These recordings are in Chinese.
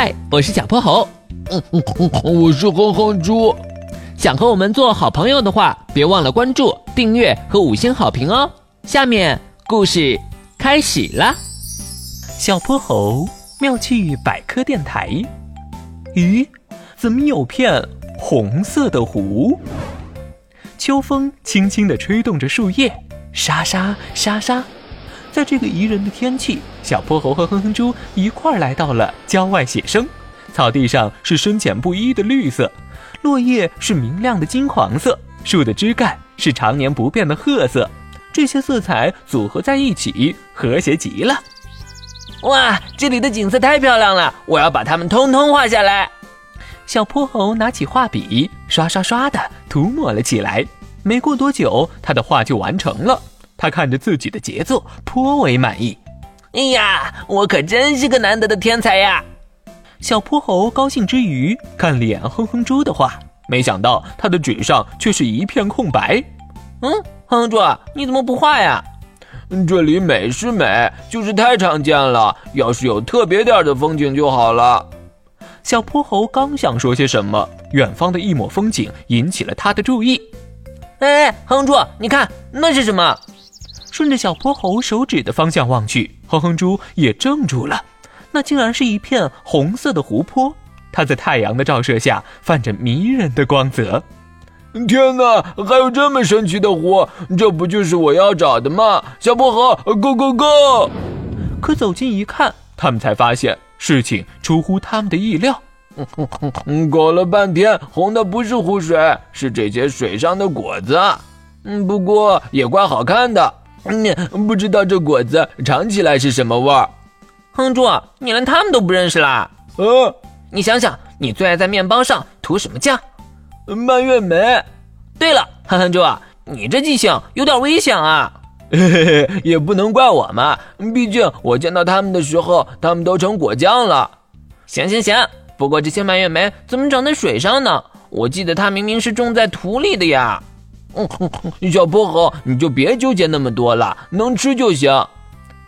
嗨，我是小泼猴。嗯嗯嗯，我是哼哼猪。想和我们做好朋友的话，别忘了关注、订阅和五星好评哦。下面故事开始啦。小泼猴妙趣百科电台。咦，怎么有片红色的湖？秋风轻轻地吹动着树叶，沙沙沙沙。在这个宜人的天气，小泼猴和哼哼猪一块儿来到了郊外写生。草地上是深浅不一的绿色，落叶是明亮的金黄色，树的枝干是常年不变的褐色。这些色彩组合在一起，和谐极了。哇，这里的景色太漂亮了，我要把它们通通画下来。小泼猴拿起画笔，刷刷刷的涂抹了起来。没过多久，他的画就完成了。他看着自己的杰作，颇为满意。哎呀，我可真是个难得的天才呀！小泼猴高兴之余，看脸哼哼猪的画，没想到他的纸上却是一片空白。嗯，哼哼猪，你怎么不画呀？这里美是美，就是太常见了。要是有特别点的风景就好了。小泼猴刚想说些什么，远方的一抹风景引起了他的注意。哎，哼哼猪，你看那是什么？顺着小泼猴手指的方向望去，哼哼猪也怔住了。那竟然是一片红色的湖泊，它在太阳的照射下泛着迷人的光泽。天哪，还有这么神奇的湖！这不就是我要找的吗？小泼猴，Go Go Go！可走近一看，他们才发现事情出乎他们的意料。搞了半天，红的不是湖水，是这些水上的果子。嗯，不过也怪好看的。嗯，不知道这果子尝起来是什么味儿？哼猪，你连他们都不认识啦？呃，你想想，你最爱在面包上涂什么酱？蔓越莓。对了，哼哼猪，你这记性有点危险啊！嘿嘿嘿，也不能怪我嘛，毕竟我见到他们的时候，他们都成果酱了。行行行，不过这些蔓越莓怎么长在水上呢？我记得它明明是种在土里的呀。嗯，小泼猴，你就别纠结那么多了，能吃就行。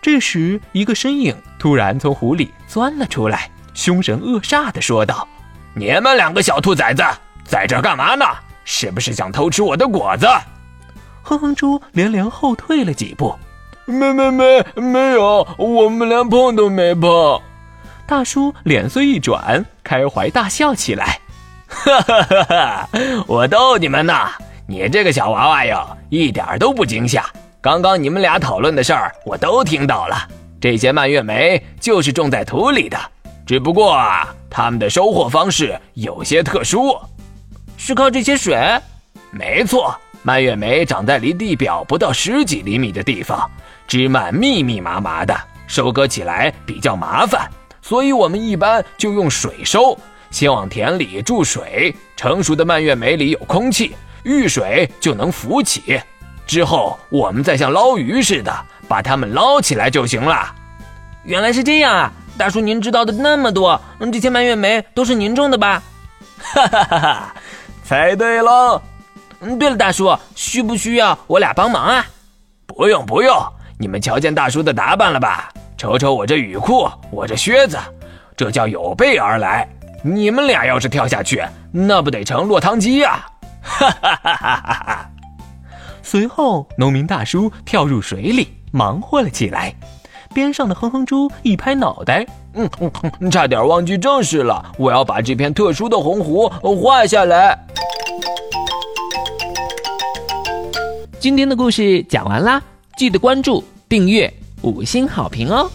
这时，一个身影突然从湖里钻了出来，凶神恶煞地说道：“你们两个小兔崽子，在这干嘛呢？是不是想偷吃我的果子？”哼哼猪连连后退了几步：“没没没，没有，我们连碰都没碰。”大叔脸色一转，开怀大笑起来：“哈哈哈哈！我逗你们呢。”你这个小娃娃哟，一点都不惊吓。刚刚你们俩讨论的事儿，我都听到了。这些蔓越莓就是种在土里的，只不过啊它们的收获方式有些特殊，是靠这些水。没错，蔓越莓长在离地表不到十几厘米的地方，枝蔓密密麻麻的，收割起来比较麻烦，所以我们一般就用水收。先往田里注水，成熟的蔓越莓里有空气。遇水就能浮起，之后我们再像捞鱼似的把它们捞起来就行了。原来是这样啊，大叔，您知道的那么多，这些蔓越莓都是您种的吧？哈哈哈哈，猜对了。嗯，对了，大叔，需不需要我俩帮忙啊？不用不用，你们瞧见大叔的打扮了吧？瞅瞅我这雨裤，我这靴子，这叫有备而来。你们俩要是跳下去，那不得成落汤鸡呀？哈哈哈哈哈！哈！随后，农民大叔跳入水里，忙活了起来。边上的哼哼猪一拍脑袋：“嗯嗯，差点忘记正事了，我要把这片特殊的红湖画下来。”今天的故事讲完啦，记得关注、订阅、五星好评哦！